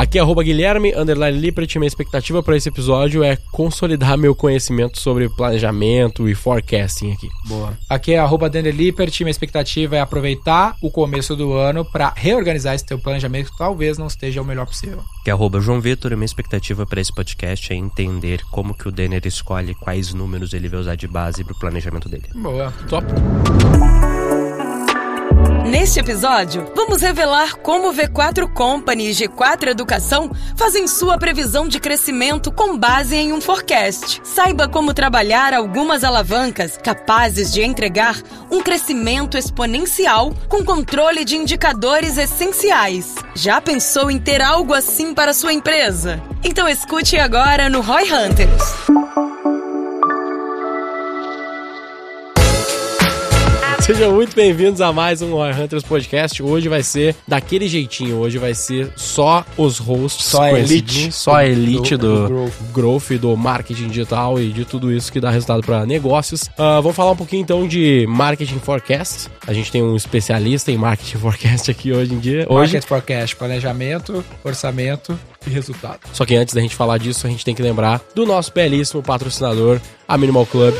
Aqui é arroba Guilherme, underline Lippert. Minha expectativa para esse episódio é consolidar meu conhecimento sobre planejamento e forecasting aqui. Boa. Aqui é arroba Daniel Lippert. Minha expectativa é aproveitar o começo do ano para reorganizar esse teu planejamento que talvez não esteja o melhor possível. Que é arroba João Vitor. Minha expectativa para esse podcast é entender como que o Denner escolhe quais números ele vai usar de base para o planejamento dele. Boa. Top. Neste episódio, vamos revelar como V4 Company e G4 Educação fazem sua previsão de crescimento com base em um forecast. Saiba como trabalhar algumas alavancas capazes de entregar um crescimento exponencial com controle de indicadores essenciais. Já pensou em ter algo assim para sua empresa? Então escute agora no Roy Hunters. Sejam muito bem-vindos a mais um Roy Hunters Podcast. Hoje vai ser daquele jeitinho. Hoje vai ser só os hosts. Só a elite. Só a elite do, Do- do growth. growth, do marketing digital e de tudo isso que dá resultado para negócios. Vamos falar um pouquinho então de marketing forecast. A gente tem um especialista em marketing forecast aqui hoje em dia. Hoje, Market Forecast, planejamento, orçamento e resultado. Só que antes da gente falar disso, a gente tem que lembrar do nosso belíssimo patrocinador, a Minimal Club.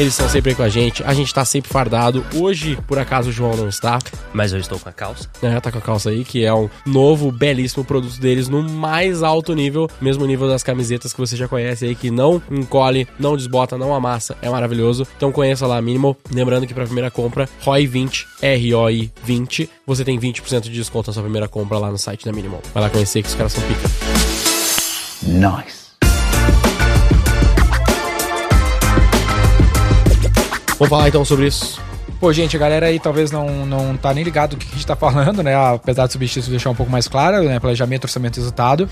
Eles estão sempre aí com a gente, a gente tá sempre fardado. Hoje, por acaso, o João não está, Mas eu estou com a calça. né? Tá com a calça aí, que é um novo, belíssimo produto deles no mais alto nível, mesmo nível das camisetas que você já conhece aí, que não encolhe, não desbota, não amassa, é maravilhoso. Então conheça lá a Minimal. Lembrando que pra primeira compra, ROI20, R-O-I 20, você tem 20% de desconto na sua primeira compra lá no site da Minimal. Vai lá conhecer que os caras são pica. Nice. Vamos falar então sobre isso. Pô, gente, a galera aí talvez não, não tá nem ligado do que a gente tá falando, né? Apesar do substituto deixar um pouco mais claro, né? Planejamento, orçamento e resultado.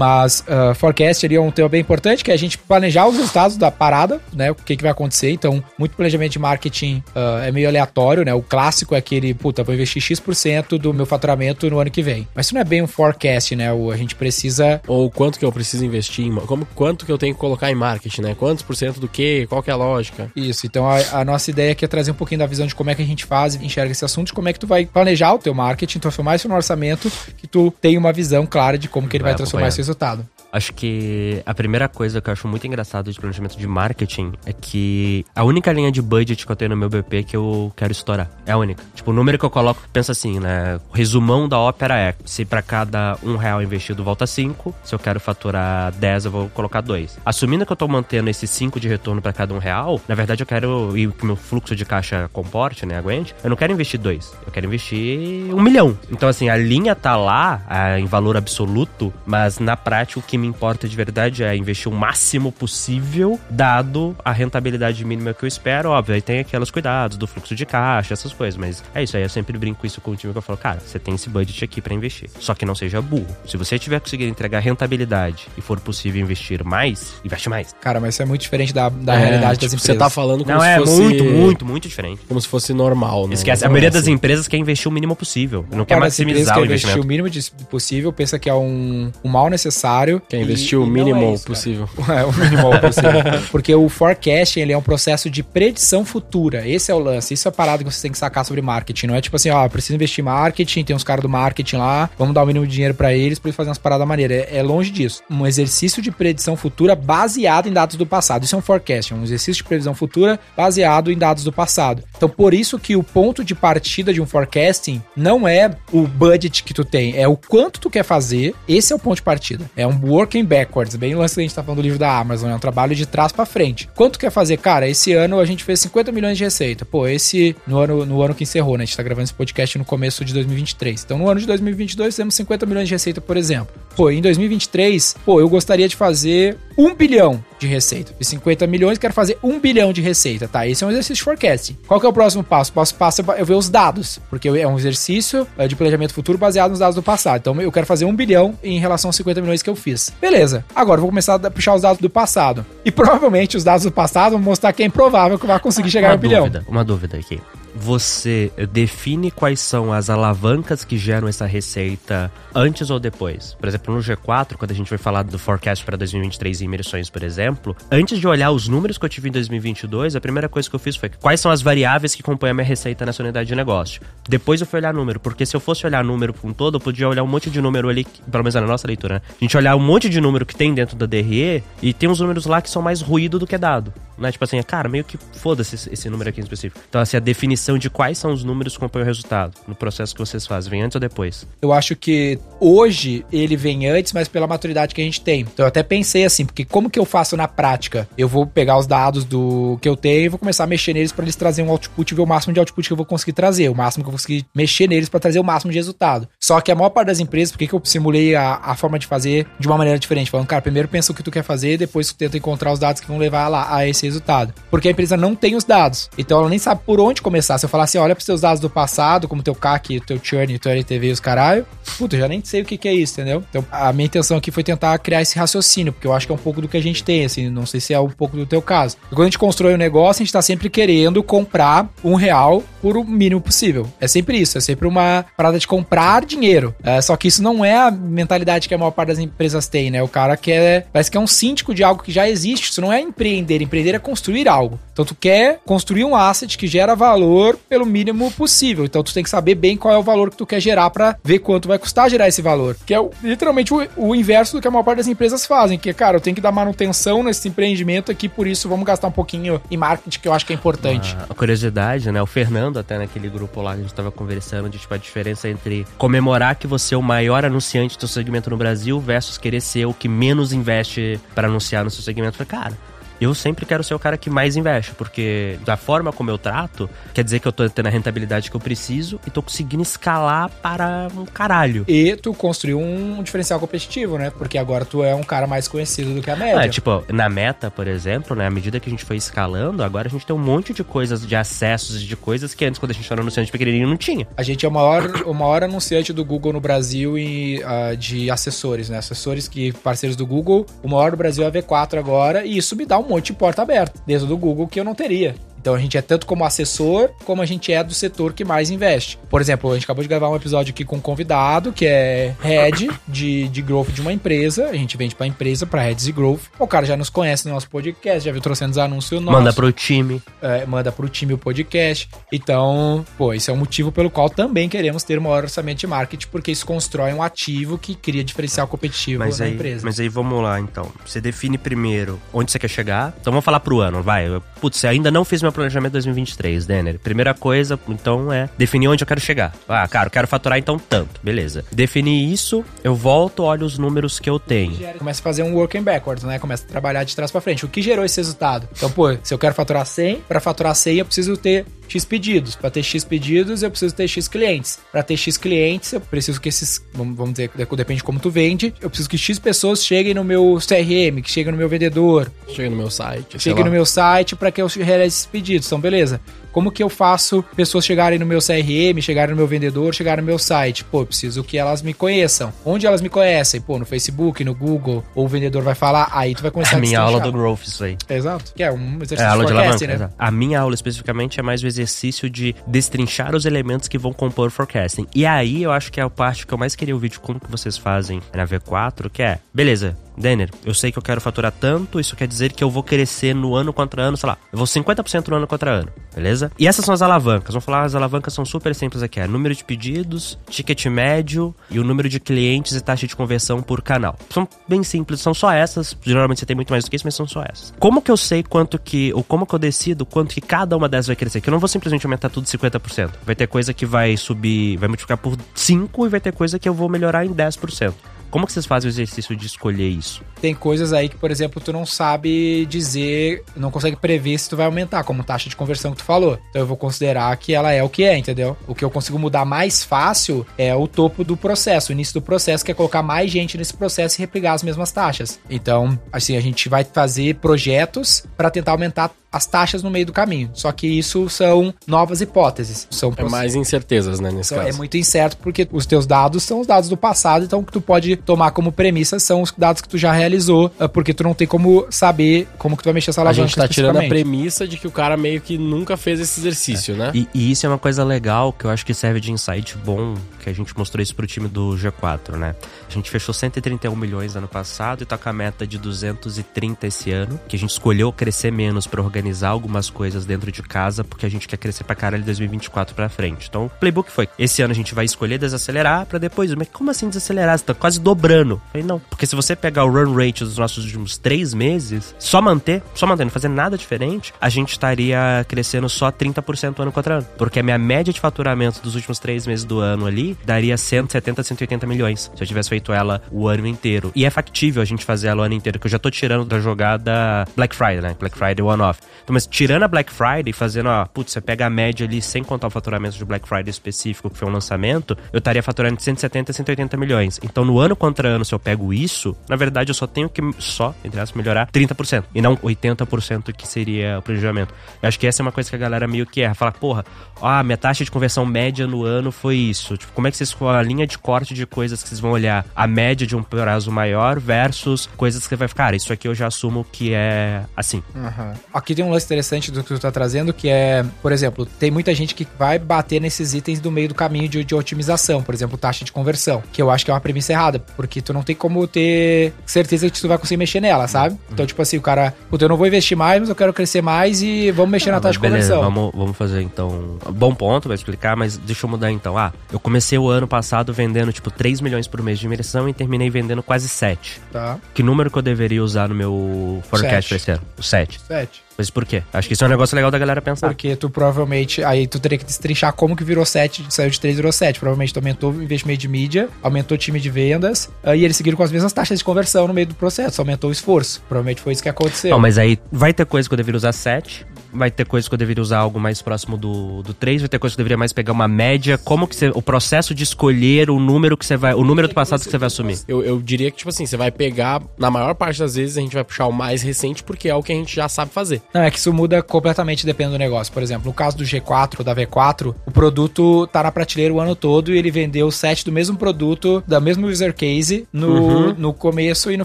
Mas uh, forecast é um tema bem importante, que é a gente planejar os resultados da parada, né? O que, que vai acontecer. Então, muito planejamento de marketing uh, é meio aleatório, né? O clássico é aquele, puta, vou investir X% do meu faturamento no ano que vem. Mas isso não é bem um forecast, né? O, a gente precisa Ou quanto que eu preciso investir em... Como, quanto que eu tenho que colocar em marketing, né? Quantos por cento do quê? Qual que é a lógica? Isso, então a, a nossa ideia aqui é trazer um pouquinho da visão de como é que a gente faz e enxerga esse assunto, de como é que tu vai planejar o teu marketing, transformar isso no orçamento, que tu tenha uma visão clara de como que ele vai, Vai transformar acompanhar. Resultado. Acho que a primeira coisa que eu acho muito engraçado de planejamento de marketing é que a única linha de budget que eu tenho no meu BP que eu quero estourar. É a única. Tipo, o número que eu coloco, pensa assim, né? O resumão da ópera é: se pra cada um real investido volta cinco, se eu quero faturar 10, eu vou colocar dois. Assumindo que eu tô mantendo esses 5 de retorno pra cada um real, na verdade eu quero, e que meu fluxo de caixa comporte, né? Aguente, eu não quero investir dois, eu quero investir um milhão. Então, assim, a linha tá lá ah, em valor absoluto, mas na prática o que me importa de verdade é investir o máximo possível, dado a rentabilidade mínima que eu espero. Óbvio, aí tem aqueles cuidados do fluxo de caixa, essas coisas, mas é isso aí. Eu sempre brinco isso com o time que eu falo, cara, você tem esse budget aqui pra investir. Só que não seja burro. Se você tiver conseguido entregar rentabilidade e for possível investir mais, investe mais. Cara, mas isso é muito diferente da, da É, realidade tipo, das empresas. Você tá falando como Não, se é fosse... muito, muito, muito diferente. Como se fosse normal, né? Esquece, a Não é maioria das assim. empresas quer investir o mínimo possível. Não quer Cara, essa empresa maximizar quer o investir investimento. o mínimo de- possível, pensa que é um, um mal necessário. Quer e- investir e o mínimo é isso, possível. É, o mínimo possível. Porque o forecasting, ele é um processo de predição futura. Esse é o lance. Isso é a parada que você tem que sacar sobre marketing. Não é tipo assim, ó, preciso investir em marketing, tem uns caras do marketing lá, vamos dar o mínimo de dinheiro pra eles pra eles fazerem umas paradas maneiras. É, é longe disso. Um exercício de predição futura baseado em dados do passado. Isso é um forecasting, um exercício de previsão futura baseado em dados do passado. Então, por isso que o ponto de partida de um forecasting não é o budget que tu tem, é o quanto tu quer fazer. Esse é o ponto de partida. É um working backwards, bem o lance que a gente tá falando do livro da Amazon, é um trabalho de trás pra frente. Quanto quer fazer? Cara, esse ano a gente fez 50 milhões de receita. Pô, esse no ano, no ano que encerrou, né? A gente tá gravando esse podcast no começo de 2023. Então, no ano de 2022, temos 50 milhões de receita, por exemplo. Pô, em 2023, pô, eu gostaria de fazer 1 bilhão de receita. De 50 milhões, quero fazer 1 bilhão de receita, tá? Esse é um exercício de forecasting. Qual que é o próximo passo? O próximo passo é eu ver os dados, porque é um exercício eh, de planejamento futuro baseado nos dados do passado. Então, eu quero fazer 1 bilhão em relação aos 50 milhões que eu fiz. Beleza. Agora, eu vou começar a puxar os dados do passado. E provavelmente os dados do passado vão mostrar que é improvável que eu vá conseguir chegar uma a 1 bilhão. dúvida, uma dúvida aqui. Você define quais são as alavancas que geram essa receita antes ou depois. Por exemplo, no G4, quando a gente vai falar do forecast para 2023 em imersões, por exemplo, antes de olhar os números que eu tive em 2022, a primeira coisa que eu fiz foi quais são as variáveis que compõem a minha receita nessa unidade de negócio. Depois eu fui olhar número, porque se eu fosse olhar número com todo, eu podia olhar um monte de número ali, pelo menos na nossa leitura, né? A gente olhar um monte de número que tem dentro da DRE e tem uns números lá que são mais ruído do que dado. Né? Tipo assim, cara, meio que foda-se esse número aqui em específico. Então, assim, a definição de quais são os números que compõem o resultado no processo que vocês fazem, vem antes ou depois? Eu acho que hoje ele vem antes, mas pela maturidade que a gente tem. Então eu até pensei assim, porque como que eu faço na prática? Eu vou pegar os dados do que eu tenho e vou começar a mexer neles para eles trazerem um output ver o máximo de output que eu vou conseguir trazer, o máximo que eu vou conseguir mexer neles para trazer o máximo de resultado. Só que a maior parte das empresas, por que eu simulei a, a forma de fazer de uma maneira diferente? Falando, cara, primeiro pensa o que tu quer fazer, depois tu tenta encontrar os dados que vão levar lá a esse resultado. Porque a empresa não tem os dados. Então ela nem sabe por onde começar. Se eu falar assim, olha pros seus dados do passado, como teu CAC, teu churn, teu LTV e os caralho, puta, eu já nem sei o que, que é isso, entendeu? Então a minha intenção aqui foi tentar criar esse raciocínio, porque eu acho que é um pouco do que a gente tem, assim, não sei se é um pouco do teu caso. E quando a gente constrói um negócio, a gente tá sempre querendo comprar um real por o mínimo possível. É sempre isso, é sempre uma parada de comprar dinheiro. É, só que isso não é a mentalidade que a maior parte das empresas tem, né? O cara quer, parece que é um síndico de algo que já existe. Isso não é empreender, empreender é construir algo. Então tu quer construir um asset que gera valor pelo mínimo possível. Então tu tem que saber bem qual é o valor que tu quer gerar para ver quanto vai custar gerar esse valor. Que é literalmente o, o, inverso do que a maior parte das empresas fazem, que é, cara, eu tenho que dar manutenção nesse empreendimento aqui, por isso vamos gastar um pouquinho em marketing, que eu acho que é importante. A, a curiosidade, né? O Fernando até naquele grupo lá que a gente tava conversando de tipo a diferença entre comemorar que você é o maior anunciante do seu segmento no Brasil versus querer ser o que menos investe para anunciar no seu segmento. Cara, eu sempre quero ser o cara que mais investe, porque da forma como eu trato, quer dizer que eu tô tendo a rentabilidade que eu preciso e tô conseguindo escalar para um caralho. E tu construiu um diferencial competitivo, né? Porque agora tu é um cara mais conhecido do que a média. É, tipo, na meta, por exemplo, né? À medida que a gente foi escalando, agora a gente tem um monte de coisas, de acessos, de coisas que antes, quando a gente era anunciante pequenininho, não tinha. A gente é o maior, o maior anunciante do Google no Brasil e, uh, de assessores, né? Assessores que, parceiros do Google, o maior do Brasil é a V4 agora, e isso me dá um monte de porta aberta dentro do Google que eu não teria. Então a gente é tanto como assessor, como a gente é do setor que mais investe. Por exemplo, a gente acabou de gravar um episódio aqui com um convidado, que é head de, de growth de uma empresa. A gente vende pra empresa, pra heads de growth. O cara já nos conhece no nosso podcast, já viu trouxendo os anúncios nossos. Manda pro time. É, manda pro time o podcast. Então, pô, esse é o motivo pelo qual também queremos ter um maior orçamento de marketing, porque isso constrói um ativo que cria diferencial competitivo mas na aí, empresa. Mas aí vamos lá, então. Você define primeiro onde você quer chegar. Então vamos falar pro ano, vai. Putz, você ainda não fez meu planejamento 2023, Denner. Primeira coisa, então, é definir onde eu quero chegar. Ah, cara, eu quero faturar então tanto. Beleza. Definir isso, eu volto, olho os números que eu tenho. Começa a fazer um working backwards, né? Começa a trabalhar de trás para frente. O que gerou esse resultado? Então, pô, se eu quero faturar 100, para faturar 100 eu preciso ter X pedidos. Para ter X pedidos, eu preciso ter X clientes. Para ter X clientes, eu preciso que esses, vamos dizer, depende de como tu vende, eu preciso que X pessoas cheguem no meu CRM, que cheguem no meu vendedor, Chega no meu site. cheguem no meu site para que eu realize esses pedidos. Então, beleza. Como que eu faço pessoas chegarem no meu CRM, chegarem no meu vendedor, chegarem no meu site? Pô, preciso que elas me conheçam. Onde elas me conhecem? Pô, no Facebook, no Google, ou o vendedor vai falar, aí tu vai começar A a minha aula do. Growth, isso aí. Exato. Que é um exercício É a aula de forecast, alavanca, né? exato. A minha aula especificamente é mais o exercício de destrinchar os elementos que vão compor o forecasting. E aí eu acho que é a parte que eu mais queria ouvir de como que vocês fazem na V4, que é, beleza, Denner, eu sei que eu quero faturar tanto, isso quer dizer que eu vou crescer no ano contra ano, sei lá, eu vou 50% no ano contra ano, beleza? E essas são as alavancas, vamos falar, as alavancas são super simples aqui, é número de pedidos, ticket médio e o número de clientes e taxa de conversão por canal. São bem simples, são só essas, geralmente você tem muito mais do que isso, mas são só essas. Como que eu sei quanto que, ou como que eu decido quanto que cada uma dessas vai crescer? Que eu não vou simplesmente aumentar tudo 50%. Vai ter coisa que vai subir, vai multiplicar por 5 e vai ter coisa que eu vou melhorar em 10%. Como que vocês fazem o exercício de escolher isso? Tem coisas aí que, por exemplo, tu não sabe dizer, não consegue prever se tu vai aumentar, como taxa de conversão que tu falou. Então eu vou considerar que ela é o que é, entendeu? O que eu consigo mudar mais fácil é o topo do processo, o início do processo, que é colocar mais gente nesse processo e replicar as mesmas taxas. Então, assim, a gente vai fazer projetos para tentar aumentar as taxas no meio do caminho. Só que isso são novas hipóteses. São É mais incertezas, né, nesse então, é caso. muito incerto porque os teus dados são os dados do passado, então o que tu pode tomar como premissa são os dados que tu já realizou, eh, porque tu não tem como saber como que tu vai mexer essa A alavanca gente tá tirando a premissa de que o cara meio que nunca fez esse exercício, né? E, e isso é uma coisa legal que eu acho que serve de insight bom, que a gente mostrou isso pro time do G4, né? A gente fechou 131 milhões ano passado e tá com a meta de 230 esse ano, que a gente escolheu crescer menos pra organizar algumas coisas dentro de casa, porque a gente quer crescer pra caralho de 2024 pra frente. Então, o playbook foi: esse ano a gente vai escolher desacelerar pra depois. Mas como assim desacelerar? Você tá quase dobrando. Eu falei, não. Porque se você pegar o run rate dos nossos últimos três meses, só manter, só manter, não fazer nada diferente, a gente estaria crescendo só 30% ano contra ano. Porque a minha média de faturamento dos últimos três meses do ano ali daria 170, 180 milhões. Se eu tivesse feito ela o ano inteiro. E é factível a gente fazer ela o ano inteiro, que eu já tô tirando da jogada Black Friday, né? Black Friday one-off. Então, mas tirando a Black Friday, fazendo, ó, putz, você pega a média ali sem contar o faturamento de Black Friday específico, que foi um lançamento, eu estaria faturando de 170 a 180 milhões. Então, no ano contra ano, se eu pego isso, na verdade, eu só tenho que, só, entre aspas, melhorar 30%. E não 80% que seria o planejamento. Eu acho que essa é uma coisa que a galera meio que erra. Fala, porra, ah, minha taxa de conversão média no ano foi isso. Tipo, como é que vocês com a linha de corte de coisas que vocês vão olhar? A média de um prazo maior versus coisas que você vai ficar, cara, isso aqui eu já assumo que é assim. Aham. Aqui tem um lance interessante do que tu tá trazendo, que é, por exemplo, tem muita gente que vai bater nesses itens do meio do caminho de, de otimização, por exemplo, taxa de conversão, que eu acho que é uma premissa errada, porque tu não tem como ter certeza de que tu vai conseguir mexer nela, sabe? Então, tipo assim, o cara, puta, eu não vou investir mais, mas eu quero crescer mais e vamos mexer na Ah, taxa de mas beleza, conversão. vamos, vamos fazer então. Bom ponto, vai explicar, mas deixa eu mudar então. Ah, eu comecei o ano passado vendendo tipo 3 milhões por mês de imersão e terminei vendendo quase 7. Tá, Que número que eu deveria usar no meu forecast pra esse ano? O 7. sete. Mas por quê? Acho que isso é um negócio legal da galera pensar. Porque tu provavelmente. Aí tu teria que destrinchar como que virou 7, saiu de 3 virou 7. Provavelmente tu aumentou o investimento de mídia, aumentou o time de vendas, aí eles seguiram com as mesmas taxas de conversão no meio do processo, aumentou o esforço. Provavelmente foi isso que aconteceu. Não, mas aí vai ter coisa que eu deveria usar 7, vai ter coisa que eu deveria usar algo mais próximo do, do 3, vai ter coisa que eu deveria mais pegar uma média. Como que você. O processo de escolher o número que você vai. O número do passado que você vai assumir. Eu, eu diria que, tipo assim, você vai pegar, na maior parte das vezes, a gente vai puxar o mais recente, porque é o que a gente já sabe fazer. Não, é que isso muda completamente dependendo do negócio. Por exemplo, no caso do G4 ou da V4, o produto tá na prateleira o ano todo e ele vendeu 7 do mesmo produto, da mesmo user case, no, no começo e no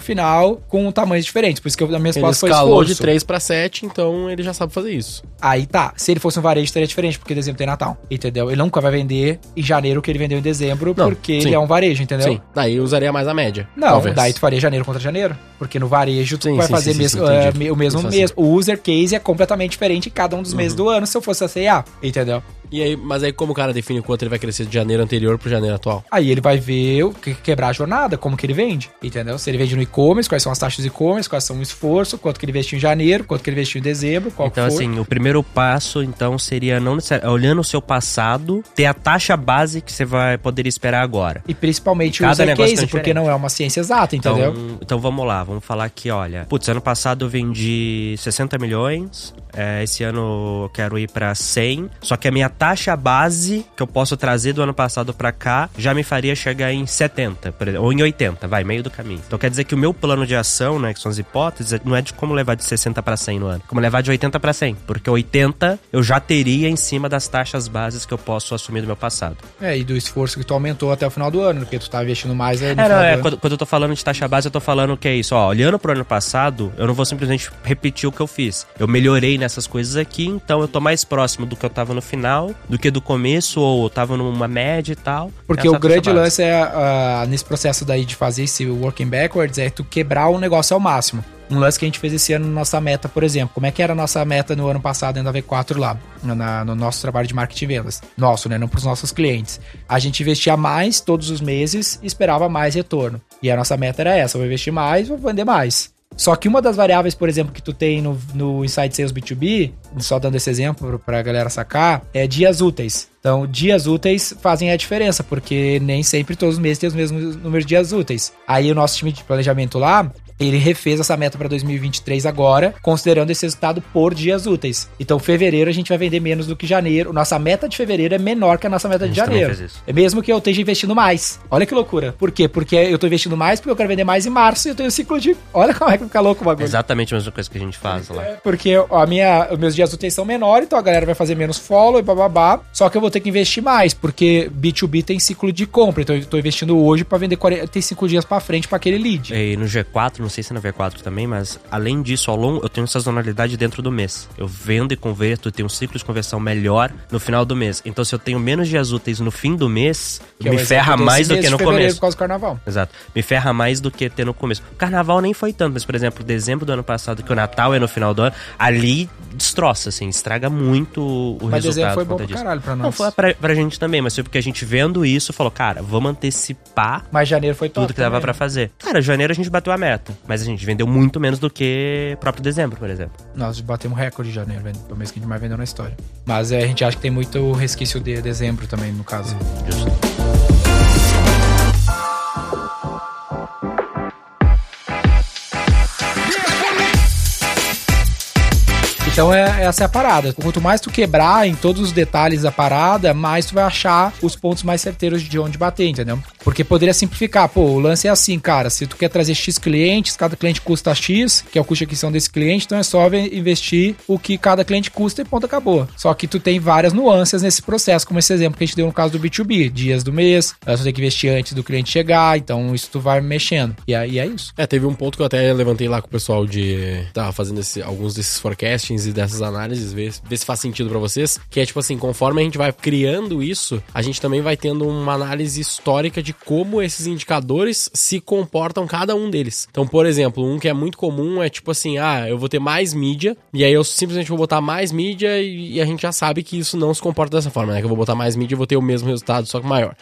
final, com tamanhos diferentes. Por isso que eu- a minha Ele resposta foi escalou de 3 pra 7, então ele já sabe fazer isso. Aí tá. Se ele fosse um varejo, seria diferente, porque dezembro tem Natal. Entendeu? Ele nunca vai vender em janeiro o que ele vendeu em dezembro, Não, porque sim. ele é um varejo, entendeu? Sim, daí eu usaria mais a média. Não, talvez. daí tu faria janeiro contra janeiro. Porque no varejo tu Sim, vai sim, fazer mesmo, entendi. me- o mesmo Isso mês. O user case é completamente diferente em cada um dos Uhum. meses do ano se eu fosse a CA, entendeu? E aí, mas aí como o cara define quanto ele vai crescer de janeiro anterior pro janeiro atual? Aí ele vai ver o que quebrar a jornada, como que ele vende, entendeu? Se ele vende no e-commerce, quais são as taxas de e-commerce, quais são o esforço, quanto que ele investiu em janeiro, quanto que ele investiu em dezembro, qual Então, assim, o primeiro passo, então, seria não necessariamente olhando o seu passado, ter a taxa base que você vai poder esperar agora. E principalmente o Cada user negócio case, é porque não é uma ciência exata, entendeu? Então, então vamos lá, vamos falar aqui, olha. Putz, ano passado eu vendi 60 milhões, é, esse ano eu quero ir pra 100, só que a minha taxa base que eu posso trazer do ano passado pra cá já me faria chegar em 70, por exemplo, ou em 80, vai, meio do caminho. Então quer dizer que o meu plano de ação, né, que são as hipóteses, não é de como levar de 60 pra 100 no ano, como levar de 80 pra 100, porque 80 eu já teria em cima das taxas bases que eu posso assumir do meu passado. É, e do esforço que tu aumentou até o final do ano, porque tu tá investindo mais aí no É, final não, é, quando, quando eu tô falando de taxa base, eu tô falando que é isso, ó, olhando pro ano passado, eu não vou simplesmente repetir o que eu fiz. Eu melhorei nessas coisas aqui, então eu tô mais próximo do que eu tava no final, do que do começo, ou tava numa média e tal. Porque o grande lance é, ah, nesse processo daí de fazer esse working backwards, é tu quebrar o negócio ao máximo. Um lance que a gente fez esse ano na nossa meta, por exemplo. Como é que era a nossa meta no ano passado dentro da V4 lá? na- no nosso trabalho de marketing e vendas. Nosso, né? Não para os nossos clientes. A gente investia mais todos os meses e esperava mais retorno. E a nossa meta era essa: vou investir mais, vou vender mais. Só que uma das variáveis, por exemplo, que tu tem no, no Inside Sales B2B, só dando esse exemplo pra galera sacar, é dias úteis. Então, dias úteis fazem a diferença, porque nem sempre todos os meses tem os mesmos números de dias úteis. Aí o nosso time de planejamento lá ele refez essa meta para 2023 agora, considerando esse resultado por dias úteis. Então, fevereiro a gente vai vender menos do que janeiro. Nossa meta de fevereiro é menor que a nossa meta A de janeiro. É mesmo que eu esteja investindo mais. Olha que loucura. Por quê? Porque eu tô investindo mais porque eu quero vender mais em março e eu tenho um ciclo de. Olha como é que fica louco o bagulho. Exatamente a mesma coisa que a gente faz lá. É, Porque ó, a minha, os meus dias úteis são menores, então a galera vai fazer menos follow e bababá. Só que eu vou ter que investir mais, porque B2B tem ciclo de compra. Então eu tô investindo hoje pra vender 45 dias pra frente pra aquele lead. E no G4, não sei se é no V4 também, mas além disso, ao longo, eu tenho sazonalidade dentro do mês. Eu vendo e converto, eu tenho um ciclo de conversão melhor no final do mês. Então, se eu tenho menos dias úteis no fim do mês, Que é me exemplo ferra mais do que no começo. Por causa do carnaval. Exato. Me ferra mais do que ter no começo. O carnaval nem foi tanto, mas, por exemplo, dezembro do ano passado, que o Natal é no final do ano, ali destroça, assim, estraga muito o Mas resultado. dezembro foi bom pra disso. caralho pra nós. Não, foi pra, pra gente também, mas foi porque a gente vendo isso, falou, cara, vamos antecipar Mas janeiro foi top tudo que dava pra né? fazer. Cara, janeiro a gente bateu a meta, mas a gente vendeu muito menos do que próprio dezembro, por exemplo. Nós batemos recorde em janeiro, velho. Foi o mês que a gente mais vendeu na história. Mas é, a gente acha que tem muito resquício de dezembro também, no caso. Justo. Então é, essa é a parada. Quanto mais tu quebrar em todos os detalhes da parada, mais tu vai achar os pontos mais certeiros de onde bater, entendeu? Porque poderia simplificar. Pô, o lance é assim, cara. Se tu quer trazer X clientes, cada cliente custa X, que é o custo de aquisição desse cliente, então é só ve- investir o que cada cliente custa e ponto acabou. Só que tu tem várias nuances nesse processo, como esse exemplo que a gente deu no caso do B2B. Dias do mês, eh, tu tem que investir antes do cliente chegar, então isso tu vai mexendo. E aí é isso. É, teve um ponto que eu até levantei lá com o pessoal de. Tava fazendo esse- alguns desses forecastings e dessas análises, ver, ver se faz sentido pra vocês. Que é tipo assim, conforme a gente vai criando isso, a gente também vai tendo uma análise histórica de como esses indicadores se comportam, cada um deles. Então, por exemplo, um que é muito comum é tipo assim: ah, eu vou ter mais mídia, e aí eu simplesmente vou botar mais mídia e, e a gente já sabe que isso não se comporta dessa forma, né? Que eu vou botar mais mídia e vou ter o mesmo resultado, só que maior.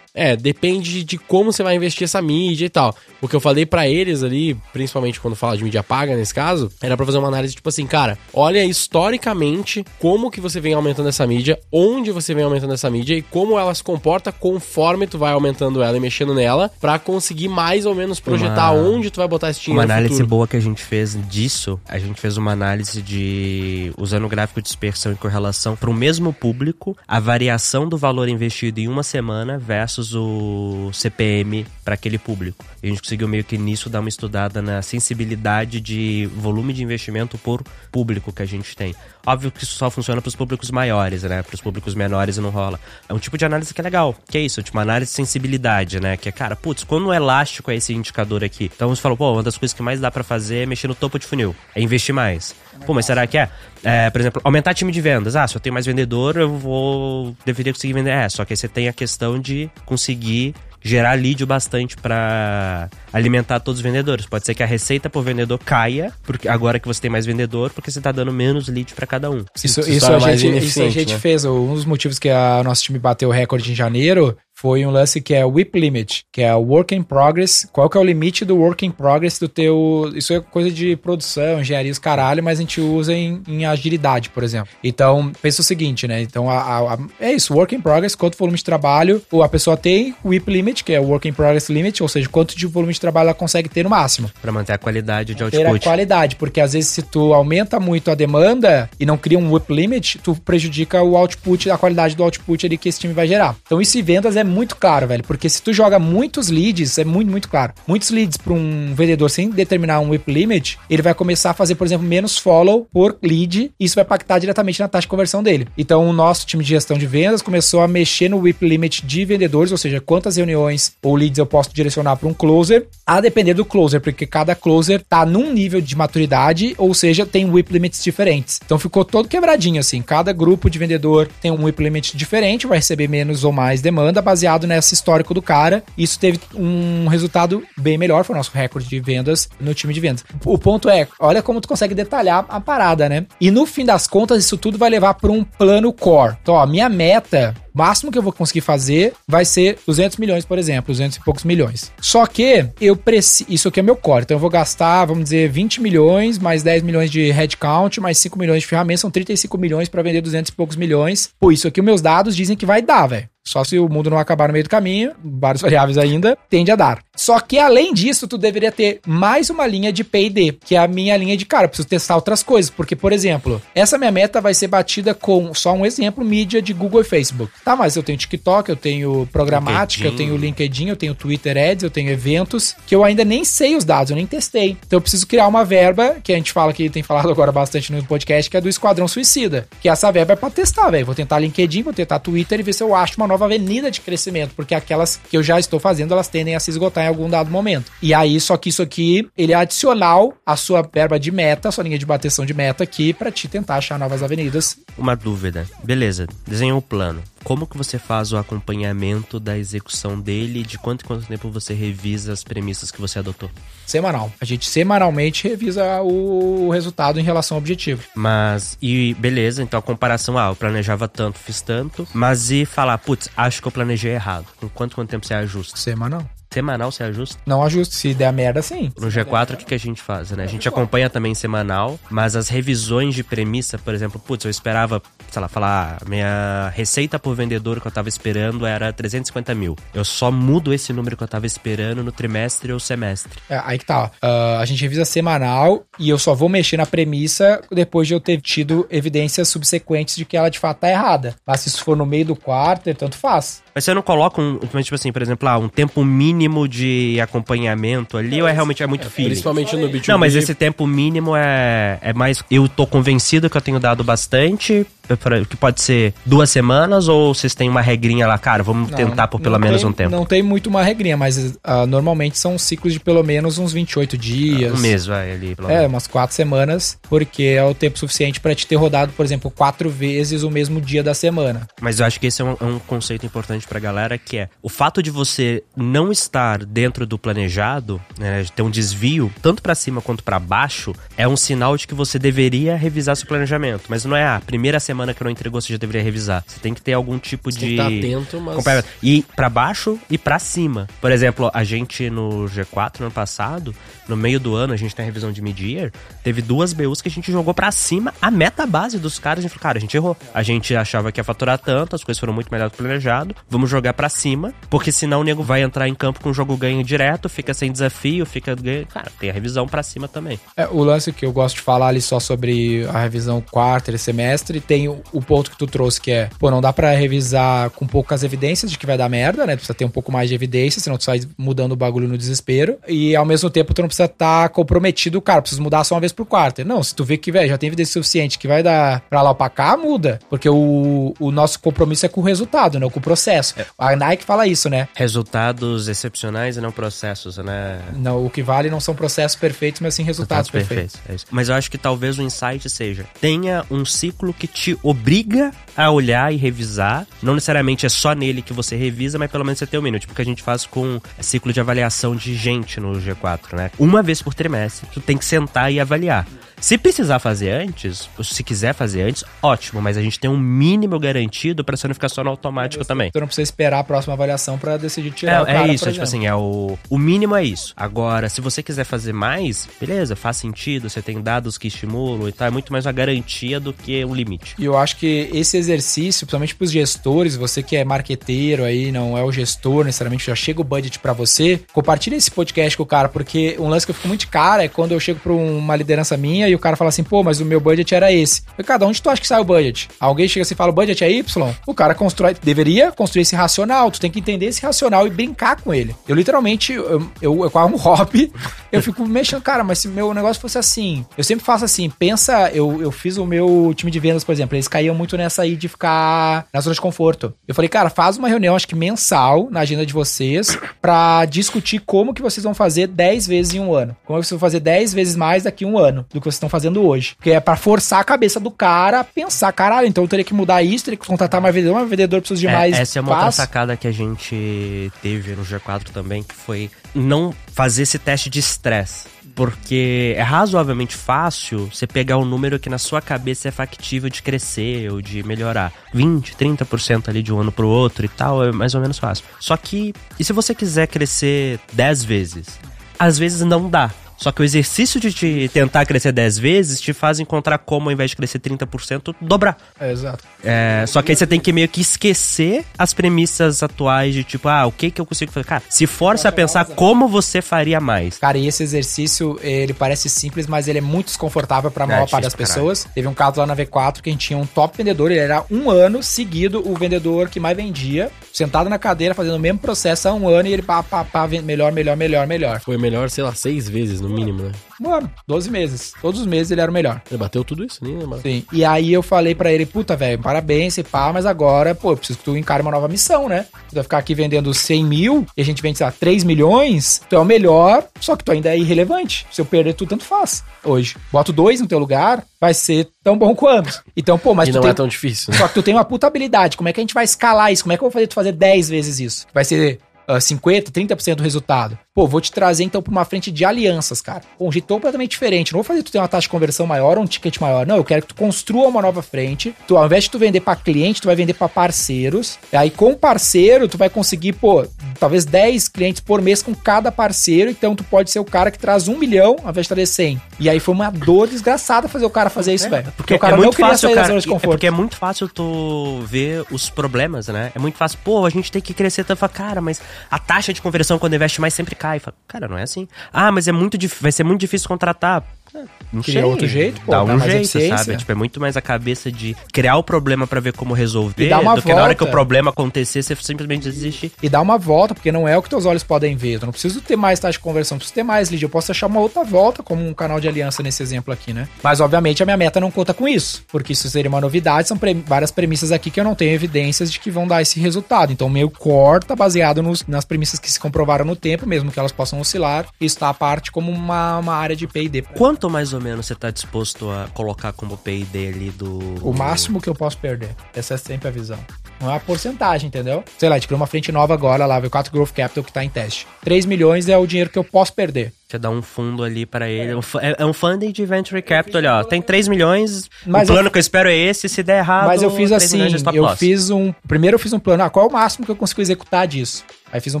É, depende de como você vai investir essa mídia e tal. O que eu falei pra eles ali, principalmente quando fala de mídia paga nesse caso, era pra fazer uma análise tipo assim, cara, olha historicamente como que você vem aumentando essa mídia, onde você vem aumentando essa mídia e como ela se comporta conforme tu vai aumentando ela e mexendo nela, pra conseguir mais ou menos projetar Uma- onde tu vai botar esse dinheiro Uma análise boa que a gente fez disso, a gente fez uma análise de usando o gráfico de dispersão e correlação para o mesmo público, a variação do valor investido em uma semana versus o CPM para aquele público. E a gente conseguiu meio que nisso dar uma estudada na sensibilidade de volume de investimento por público que a gente tem. Óbvio que isso só funciona para os públicos maiores, né? Para os públicos menores não rola. É um tipo de análise que é legal. Que é isso, tipo uma análise de sensibilidade, né? Que é, cara, putz, quão elástico é esse indicador aqui? Então você falou, pô, uma das coisas que mais dá pra fazer é mexer no topo de funil, é investir mais. Pô, mas será que é? É, Por exemplo, aumentar time de vendas. Ah, se eu tenho mais vendedor, eu vou. deveria conseguir vender. É, só que aí você tem a questão de conseguir gerar lead o bastante pra alimentar todos os vendedores. Pode ser que a receita por vendedor caia, porque agora que você tem mais vendedor, porque você tá dando menos lead pra cada um. Isso, isso, torna a gente, isso a gente né? fez. Um dos motivos que o nosso time bateu o recorde em janeiro foi um lance que é o WIP Limit, que é o Work in Progress. Qual que é o limite do Work in Progress do teu... Isso é coisa de produção, engenharia, os caralho, mas a gente usa em, em agilidade, por exemplo. Então, pensa o seguinte, né? Então, a- a- a- é isso, Work in Progress, quanto volume de trabalho a pessoa tem, o WIP Limit, que é o Work in Progress Limit, ou seja, quanto de volume de trabalho ela consegue ter no máximo Pra manter a qualidade de ter a output. qualidade, porque às vezes se tu aumenta muito a demanda e não cria um whip limit, tu prejudica o output, a qualidade do output ali que esse time vai gerar. Então isso em vendas é muito claro, velho, porque se tu joga muitos leads, é muito, muito claro. Muitos leads para um vendedor sem determinar um whip limit, ele vai começar a fazer, por exemplo, menos follow por lead, e isso vai impactar diretamente na taxa de conversão dele. Então o nosso time de gestão de vendas começou a mexer no whip limit de vendedores, ou seja, quantas reuniões ou leads eu posso direcionar para um closer, a depender do closer, porque cada closer tá num nível de maturidade, ou seja, tem whip limits diferentes. Então ficou todo quebradinho assim. Cada grupo de vendedor tem um whip limit diferente, vai receber menos ou mais demanda baseado nesse histórico do cara. Isso teve um resultado bem melhor, foi o nosso recorde de vendas no time de vendas. O ponto é, olha como tu consegue detalhar a parada, né? E no fim das contas, isso tudo vai levar para um plano core. Então, ó, minha meta máximo que eu vou conseguir fazer vai ser 200 milhões, por exemplo, 200 e poucos milhões. Só que eu preciso, isso aqui é meu core, então eu vou gastar, vamos dizer, 20 milhões, mais 10 milhões de headcount, mais 5 milhões de ferramentas, são 35 milhões para vender 200 e poucos milhões. Pô, isso aqui meus dados dizem que vai dar, velho. Só se o mundo não acabar no meio do caminho, várias variáveis ainda, tende a dar. Só que além disso, tu deveria ter mais uma linha de P&D, que é a minha linha de cara, eu preciso testar outras coisas, porque por exemplo, essa minha meta vai ser batida com só um exemplo mídia de Google e Facebook. Tá, mas eu tenho TikTok, eu tenho programática, LinkedIn. eu tenho LinkedIn, eu tenho Twitter Ads, eu tenho eventos, que eu ainda nem sei os dados, eu nem testei. Então eu preciso criar uma verba, que a gente fala que tem falado agora bastante no podcast, que é do Esquadrão Suicida. Que essa verba é pra testar, velho. Vou tentar LinkedIn, vou tentar Twitter e ver se eu acho uma nova avenida de crescimento, porque aquelas que eu já estou fazendo, elas tendem a se esgotar em algum dado momento. E aí, só que isso aqui, ele é adicional à sua verba de meta, à sua linha de bateção de meta aqui, pra te tentar achar novas avenidas. Uma dúvida. Beleza, desenhou o plano. Como que você faz o acompanhamento da execução dele? De quanto em quanto tempo você revisa as premissas que você adotou? Semanal. A gente semanalmente revisa o resultado em relação ao objetivo. Mas, e beleza, então a comparação, ah, eu planejava tanto, fiz tanto, mas e falar, putz, acho que eu planejei errado. Com quanto, quanto tempo você ajusta? Semanal. Semanal você ajusta? Não ajuste. Se der merda, sim. No G4, o que, que a gente faz, né? A gente acompanha também semanal, mas as revisões de premissa, por exemplo, putz, eu esperava, sei lá, falar, minha receita por vendedor que eu tava esperando era 350 mil. Eu só mudo esse número que eu tava esperando no trimestre ou semestre. É, aí que tá. Ah, a gente revisa semanal e eu só vou mexer na premissa depois de eu ter tido evidências subsequentes de que ela de fato tá errada. Mas se isso for no meio do quarto, tanto faz. Mas você não coloca um, tipo assim, por exemplo, ah, um tempo mínimo de acompanhamento ali, ou é realmente é muito feeling? Principalmente no B2B. Não, mas esse tempo mínimo é, é mais. Eu tô convencido que eu tenho dado bastante. é Que pode ser duas semanas, ou vocês têm uma regrinha lá, cara, vamos Não, tentar por pelo menos tem- um tempo. Não tem muito uma regrinha, mas ah, normalmente são ciclos de pelo menos uns 28 dias. Um mês, vai ali, pelo É, menos. umas quatro semanas, porque é o tempo suficiente pra te ter rodado, por exemplo, quatro vezes o mesmo dia da semana. Mas eu acho que esse é um, é um conceito importante pra galera, que é o fato de você não estar dentro do planejado, né, ter um desvio, tanto pra cima quanto pra baixo, é um sinal de que você deveria revisar seu planejamento. Mas não é a primeira semana que não entregou, você já deveria revisar. Você tem que ter algum tipo que de... estar atento, mas... E pra baixo e pra cima. Por exemplo, a gente no G4 no ano passado, no meio do ano, a gente tem a revisão de mid-year, teve duas BUs que a gente jogou pra cima a meta base dos caras. A gente falou, cara, a gente errou. A gente achava que ia faturar tanto, as coisas foram muito melhor do que planejado. Vamos jogar pra cima, porque senão o nego vai entrar em campo com o jogo ganho direto, fica sem desafio, fica ganho. Cara, tem a revisão pra cima também. É, o lance que eu gosto de falar ali só sobre a revisão quarta e semestre, tem o, o ponto que tu trouxe que é, pô, não dá pra revisar com poucas evidências de que vai dar merda, né? Tu precisa ter um pouco mais de evidência, senão tu sai mudando o bagulho no desespero. E ao mesmo tempo tu não precisa estar comprometido, cara, precisa mudar só uma vez por quarta. Não, se tu vê que, velho, já tem evidência suficiente que vai dar pra lá ou pra cá, muda. Porque o, o nosso compromisso é com o resultado, não com o processo. A Nike fala isso, né? Resultados excepcionais e não processos, né? Não, o que vale não são processos perfeitos, mas sim resultados, perfeitos. É isso. Mas eu acho que talvez o insight seja: tenha um ciclo que te obriga a olhar e revisar. Não necessariamente é só nele que você revisa, mas pelo menos você tem um minuto. Tipo o que a gente faz com ciclo de avaliação de gente no G4, né? Uma vez por trimestre, tu tem que sentar e avaliar. Se precisar fazer antes, se quiser fazer antes, ótimo, mas a gente tem um mínimo garantido pra você não ficar só no automático também. Tu não precisa esperar a próxima avaliação pra decidir tirar o É, cara, é isso, é tipo assim, é o, o mínimo é isso. Agora, se você quiser fazer mais, beleza, faz sentido, você tem dados que estimulam e tal, é muito mais uma garantia do que um limite. E eu acho que esse exercício, principalmente pros gestores, você que é marqueteiro aí, não é o gestor necessariamente, já chega o budget pra você, compartilha esse podcast com o cara, porque um lance que eu fico muito cara é quando eu chego pra uma liderança minha e o cara fala assim, pô, mas o meu budget era esse. Eu, cada onde tu acha que sai o budget? Alguém chega assim e fala, o budget é Y? O cara constrói, deveria construir esse racional, tu tem que entender esse racional e brincar com ele. Eu literalmente, eu, eu, eu um hobby, eu fico mexendo, cara, mas se meu negócio fosse assim, eu sempre faço assim, pensa, eu, eu fiz o meu time de vendas, por exemplo, eles caíam muito nessa aí de ficar na zona de conforto. Eu falei, cara, faz uma reunião, acho que mensal, na agenda de vocês, pra discutir como que vocês vão fazer 10 vezes em um ano. Como é que vocês vão fazer 10 vezes mais daqui a um ano do que vocês estão fazendo hoje. Porque é pra forçar a cabeça do cara a pensar, caralho, então eu teria que mudar isso, teria que contratar mais vendedor, mas vendedor precisa de É, mais essa é uma outra sacada que a gente teve no G4 também, que foi não fazer esse teste de estresse. Porque é razoavelmente fácil você pegar um número que na sua cabeça é factível de crescer ou de melhorar. 20, 30% ali de um ano pro outro e tal, é mais ou menos fácil. Só que, e se você quiser crescer 10 vezes? Às vezes não dá. Só que o exercício de te tentar crescer 10 vezes te faz encontrar como, ao invés de crescer 30%, dobrar. É, exato. É, só que aí você tem que meio que esquecer as premissas atuais de tipo, ah, o que que eu consigo fazer? Cara, se força a pensar como você faria mais. Cara, e esse exercício, ele parece simples, mas ele é muito desconfortável pra maior É, parte das pessoas. Teve um caso lá na V4 que a gente tinha um top vendedor, ele era um ano seguido o vendedor que mais vendia, sentado na cadeira, fazendo o mesmo processo há um ano e ele pá, pá, pá, melhor, melhor, melhor, melhor. Foi melhor, sei lá, seis vezes no mínimo, né? Um ano, 12 meses. Todos os meses ele era o melhor. Ele bateu tudo isso, nem lembro. Sim. E aí eu falei pra ele, puta, velho, parabéns e pá, mas agora, pô, eu preciso que tu encare uma nova missão, né? Tu vai ficar aqui vendendo 100 mil e a gente vende, sei lá, 3 milhões, tu é o melhor, só que tu ainda é irrelevante. Se eu perder, tu tanto faz. Hoje. Boto dois no teu lugar, vai ser tão bom quanto. Então, pô, mas e não tem... é tão difícil, né? Só que tu tem uma puta habilidade. Como é que a gente vai escalar isso? Como é que eu vou fazer tu fazer 10 vezes isso? Vai ser ah, 50, 30% do resultado. Pô, vou te trazer então pra uma frente de alianças, cara. Com um jeito completamente diferente. Não vou fazer tu ter uma taxa de conversão maior ou um ticket maior. Não, eu quero que tu construa uma nova frente. Tu, ao invés de tu vender pra cliente, tu vai vender pra parceiros. E aí, com parceiro, tu vai conseguir, pô, talvez 10 clientes por mês com cada parceiro. Então, tu pode ser o cara que traz um milhão ao invés de trazer 100. E aí foi uma dor desgraçada fazer o cara fazer isso, velho. Porque o cara é muito queria fácil, sair da cara. zona de é conforto. porque é muito fácil tu ver os problemas, né? É muito fácil. Pô, a gente tem que crescer tanto. Fala, Cara, mas a taxa de conversão quando investe mais sempre cai. Fala, Cara, não é assim. Ah, mas é muito vai ser muito difícil contratar. Ah, Não Queria sei. outro jeito, pô, dá dá um jeito, sabe? Tipo, é muito mais a cabeça de criar o problema pra ver como resolver E dá uma do que na hora que o volta. problema acontecer, você simplesmente desistir. e dar uma volta, porque não é o que teus olhos podem ver. Eu não preciso ter mais taxa de conversão, preciso ter mais lead. Eu posso achar uma outra volta, como um canal de aliança nesse exemplo aqui, né? Mas, obviamente, a minha meta não conta com isso, porque isso seria uma novidade. São pre- várias premissas aqui que eu não tenho evidências de que vão dar esse resultado. Então, o meu core tá baseado nos- nas premissas que se comprovaram no tempo, mesmo que elas possam oscilar. Isso tá à parte como uma, uma área de P&D. Quanto mais ou menos você tá disposto a colocar como P&D ali do... O máximo que eu posso perder. Essa é sempre a visão. Não é a porcentagem, entendeu? Sei lá, gente criou uma frente nova agora lá, V4 Growth Capital, que tá em teste. 3 milhões é o dinheiro que eu posso perder. Você dá um fundo ali pra ele. É, é um funding de venture capital, olha, ó. Tem 3 milhões. Mas o eu- plano que eu espero é esse. Se der errado. Mas eu fiz 3 assim, eu loss. fiz um... Primeiro eu fiz um plano, ah, qual é o máximo que eu consigo executar disso? Aí fiz um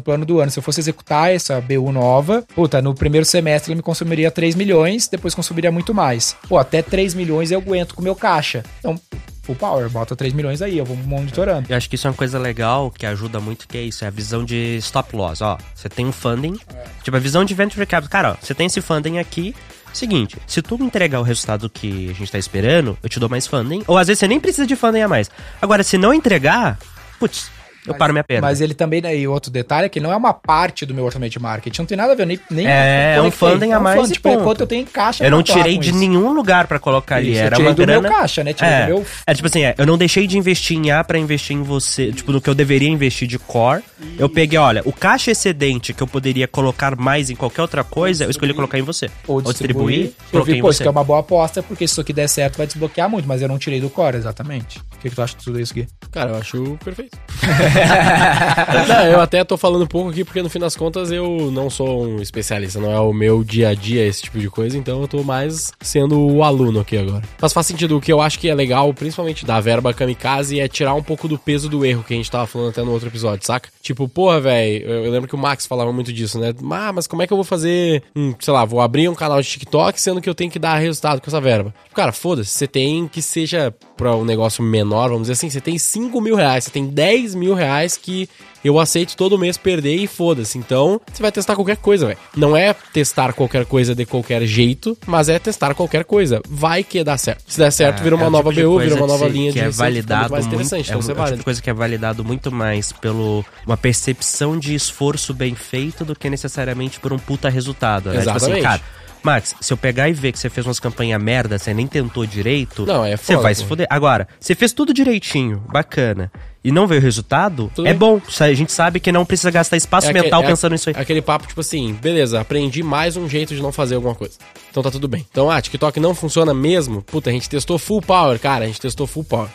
plano do ano. Se eu fosse executar essa BU nova, puta, no primeiro semestre ele me consumiria 3 milhões, depois consumiria muito mais. Pô, até 3 milhões eu aguento com o meu caixa. Então, full power, bota 3 milhões aí, eu vou monitorando. Eu acho que isso é uma coisa legal que ajuda muito, que é isso, é a visão de stop loss. Ó, você tem um funding, tipo, a visão de venture capital. Cara, ó, você tem esse funding aqui. Seguinte, se tu entregar o resultado que a gente tá esperando, eu te dou mais funding. Ou às vezes você nem precisa de funding a mais. Agora, se não entregar, putz, eu paro minha perna. Mas ele também, né, e outro detalhe é que não é uma parte do meu orçamento de marketing, não tem nada a ver, nem, nem É, é um funding a mais e tipo, ponto. enquanto eu tenho em caixa... eu não tirei de isso. nenhum lugar pra colocar ali. Isso, eu Era tirei uma do grana. meu caixa, né? Tirei é. do meu- é tipo assim, é, eu não deixei de investir em A pra investir em você, tipo, no que eu deveria investir de core. Eu peguei, olha, o caixa excedente que eu poderia colocar mais em qualquer outra coisa, eu escolhi colocar em você. Ou distribuir. eu coloquei vi, em pô, isso que é uma boa aposta, porque se isso aqui der certo vai desbloquear muito, mas eu não tirei do core, exatamente. O que, que tu acha de tudo isso aqui? Cara, eu acho perfeito. não, eu até tô falando pouco aqui porque no fim das contas eu não sou um especialista, não é o meu dia a dia esse tipo de coisa, então eu tô mais sendo o aluno aqui agora. Mas faz sentido, o que eu acho que é legal, principalmente da verba kamikaze, é tirar um pouco do peso do erro que a gente tava falando até no outro episódio, saca? Tipo, porra, velho, eu, lembro que o Max falava muito disso, né? Ah, mas como é que eu vou fazer, um, sei lá, vou abrir um canal de TikTok sendo que eu tenho que dar resultado com essa verba? Cara, foda-se, você tem que seja pra um negócio menor, vamos dizer assim, você tem 5 mil reais, você tem 10 mil reais que eu aceito todo mês perder e foda-se. Então, você vai testar qualquer coisa, velho. Não é testar qualquer coisa de qualquer jeito, mas é testar qualquer coisa. Vai que dá certo. Se der certo, vira uma É nova tipo BU, vira uma que nova se- linha que de é muito validado mais muito, interessante. é, então o- você é tipo coisa que é validado muito mais pelo uma percepção de esforço bem feito do que necessariamente por um puta resultado. Né? Tipo assim, Exatamente. cara, Max, se eu pegar e ver que você fez umas campanhas merda, você nem tentou direito, Não, é você foda, vai pô. se foder. Agora, você fez tudo direitinho, bacana, e não veio o resultado, Tudo é bem. bom. A gente sabe que não precisa gastar espaço É mental é pensando nisso aí. Aquele papo, tipo assim, beleza, aprendi mais um jeito de não fazer alguma coisa. Então tá tudo bem. Então, ah, TikTok não funciona mesmo? Puta, a gente testou full power, cara, a gente testou full power.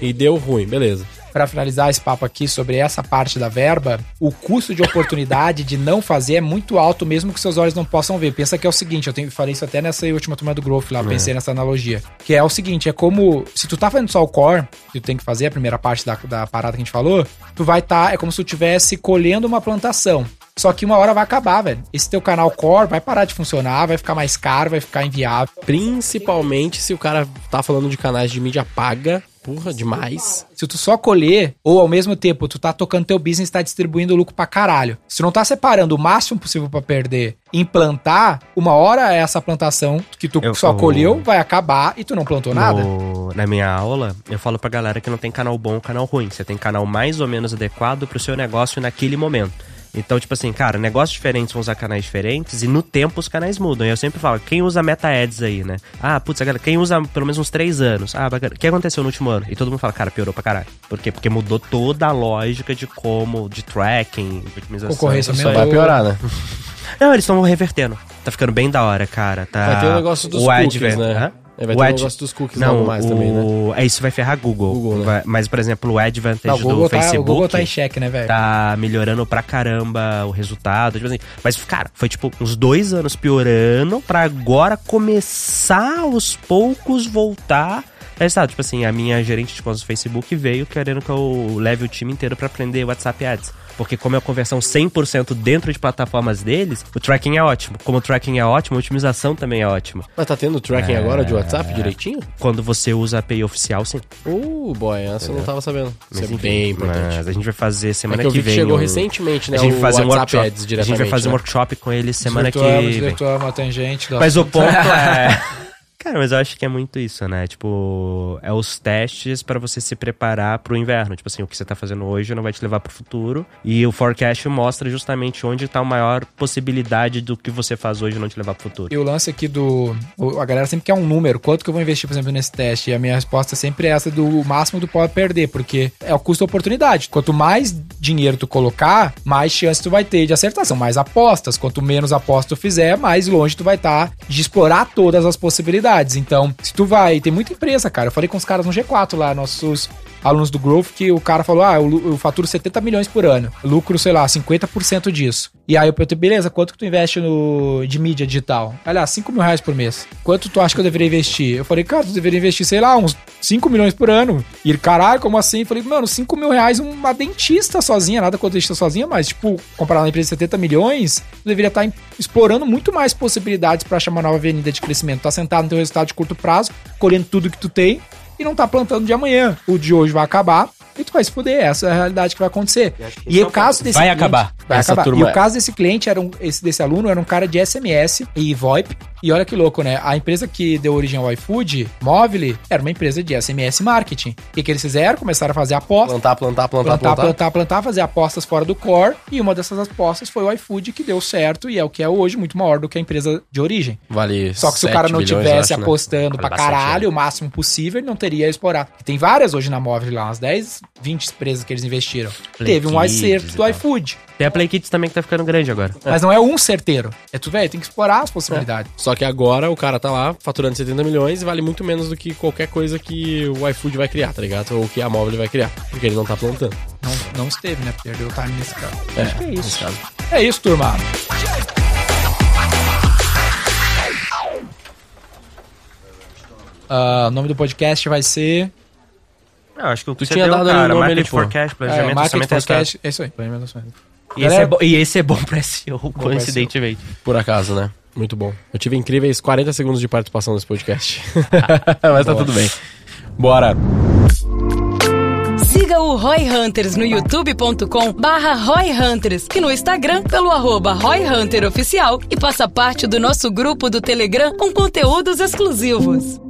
E deu ruim, beleza. Pra finalizar esse papo aqui sobre essa parte da verba, o custo de oportunidade de não fazer é muito alto, mesmo que seus olhos não possam ver. Pensa que é o seguinte, eu tenho, falei isso até nessa última turma do Growth lá, eu pensei nessa analogia. Que é o seguinte, é como, se tu tá fazendo só o core, que tu tem que fazer a primeira parte da, da parada que a gente falou, tu vai estar, é como se tu estivesse colhendo uma plantação. Só que uma hora vai acabar, velho. Esse teu canal core vai parar de funcionar, vai ficar mais caro, vai ficar inviável. Principalmente se o cara tá falando de canais de mídia paga. Porra, demais. Se tu só colher, ou ao mesmo tempo tu tá tocando teu business, tá distribuindo lucro pra caralho. Se tu não tá separando o máximo possível pra perder, implantar, uma hora essa plantação que tu Eu- só eu- colheu vai acabar e tu não plantou nada. No- na minha aula, eu falo pra galera que não tem canal bom ou canal ruim. Você tem canal mais ou menos adequado pro seu negócio naquele momento. Então, tipo assim, cara, negócios diferentes vão usar canais diferentes e no tempo os canais mudam. E eu sempre falo, quem usa Meta Ads aí, né? Ah, putz, a galera, quem usa pelo menos uns três anos? Ah, bacana. o que aconteceu no último ano? E todo mundo fala, cara, piorou pra caralho. Por quê? Porque mudou toda a lógica de como, de tracking, de otimização. Concorrência Só vai piorar, né? Não, eles estão revertendo. Tá ficando bem da hora, cara. Tá... Vai ter o negócio dos o cookies, Advent- né? Hã? É, vai O ter Ad- negócio dos cookies Não, logo mais o... também, né? É, isso vai ferrar Google. Google, né? Vai- Mas, por exemplo, o Advantage Não, o, Google do tá, Facebook o Google tá em xeque, né, velho? tá melhorando pra caramba o resultado. Tipo assim. Mas, cara, foi tipo uns dois anos piorando pra agora começar aos poucos voltar. É, sabe, tipo assim, a minha gerente de contas do Facebook veio querendo que eu leve o time inteiro pra aprender WhatsApp Ads. Porque como é a conversão 100% dentro de plataformas deles, o tracking é ótimo. Como o tracking é ótimo, a otimização também é ótima. Mas tá tendo tracking É. agora de WhatsApp direitinho? Quando você usa a API oficial, sim. Uh, boy, essa eu não tava sabendo. Isso Mas, é enfim, bem importante. Mas a gente vai fazer É semana que eu que, que vem. chegou o- recentemente, né? a gente vai o fazer um WhatsApp workshop. Ads a gente vai fazer um né? workshop com eles semana que vem. desvirtuamos a tangente. Mas o ponto é. Cara, mas eu acho que é muito isso, né? Tipo, é os testes pra você se preparar pro inverno. Tipo assim, o que você tá fazendo hoje não vai te levar pro futuro. E o forecast mostra justamente onde tá a maior possibilidade do que você faz hoje não te levar pro futuro. E o lance aqui do. o- A galera sempre quer um número. Quanto que eu vou investir, por exemplo, nesse teste? E a minha resposta sempre é essa do máximo do pode perder, porque é o custo-oportunidade. Quanto mais dinheiro tu colocar, mais chance tu vai ter de acertar. São mais apostas. Quanto menos apostas tu fizer, mais longe tu vai estar de explorar todas as possibilidades. Então, se tu vai. Tem muita empresa, cara. Eu falei com os caras no G4 lá, nossos alunos do Growth, que o cara falou: ah, eu, eu faturo 70 milhões por ano. Lucro, sei lá, 50% disso. E aí eu perguntei, beleza, quanto que tu investe no, de mídia digital? Olha, 5 mil reais por mês. Quanto tu acha que eu deveria investir? Eu falei, cara, tu deveria investir, sei lá, uns 5 milhões por ano. E ele, caralho, como assim? Eu falei, mano, 5 mil reais uma dentista sozinha, nada contra dentista sozinha, mas, tipo, comparado na empresa de 70 milhões, tu deveria estar explorando muito mais possibilidades pra achar uma nova avenida de crescimento. Tá sentado no teu resultado de curto prazo, colhendo tudo que tu tem e não tá plantando de amanhã. O de hoje vai acabar e tu vai se fuder. Essa é a realidade que vai acontecer. E o caso desse Vai cliente- acabar. Vai Essa acabar. E turma o é- caso desse cliente, era um, esse desse aluno, era um cara de SMS e VoIP. E olha que louco, né? A empresa que deu origem ao iFood, Móvel, era uma empresa de SMS marketing. O que, que eles fizeram? Começaram a fazer apostas. Plantar, plantar, plantar, Plantar, plantar. plantar, plantar, fazer apostas fora do core. E uma dessas apostas foi o iFood, que deu certo e é o que é hoje, muito maior do que a empresa de origem. Vale Só que se o 7 cara não bilhões, eu tivesse acho, né? apostando pra Vale bastante, caralho né? o máximo possível, ele não teria a explorar. E tem várias hoje na móvel lá, umas 10, 20 empresas que eles investiram. Play Teve um acerto do iFood. Tem a Play Kids também que tá ficando grande agora. Mas não é um certeiro. É tu, velho, tem que explorar as possibilidades. Só que agora o cara tá lá faturando 70 milhões e vale muito menos do que qualquer coisa que o iFood vai criar, tá ligado? Ou que a móvel vai criar. Porque ele não tá plantando. Não, não esteve, né? Perdeu o time nesse caso. É, Acho que é isso. É isso, turma. Ah, o nome do podcast vai ser Eu acho que o que Tu você tinha deu, dado cara, nome Market. Forecast, é, planejamento, Market e resultado. Forecast. É isso aí. planejamento e. E esse, Galera- é bo- e esse é bom pra SEO, coincidentemente. Por acaso, né? Muito bom. Eu tive incríveis 40 segundos de participação nesse podcast. Mas tá tudo bem. Bora. Siga o Roy Hunters no youtube.com barra Roy Hunters e no Instagram pelo arroba Roy Hunter Oficial e faça parte do nosso grupo do Telegram com conteúdos exclusivos.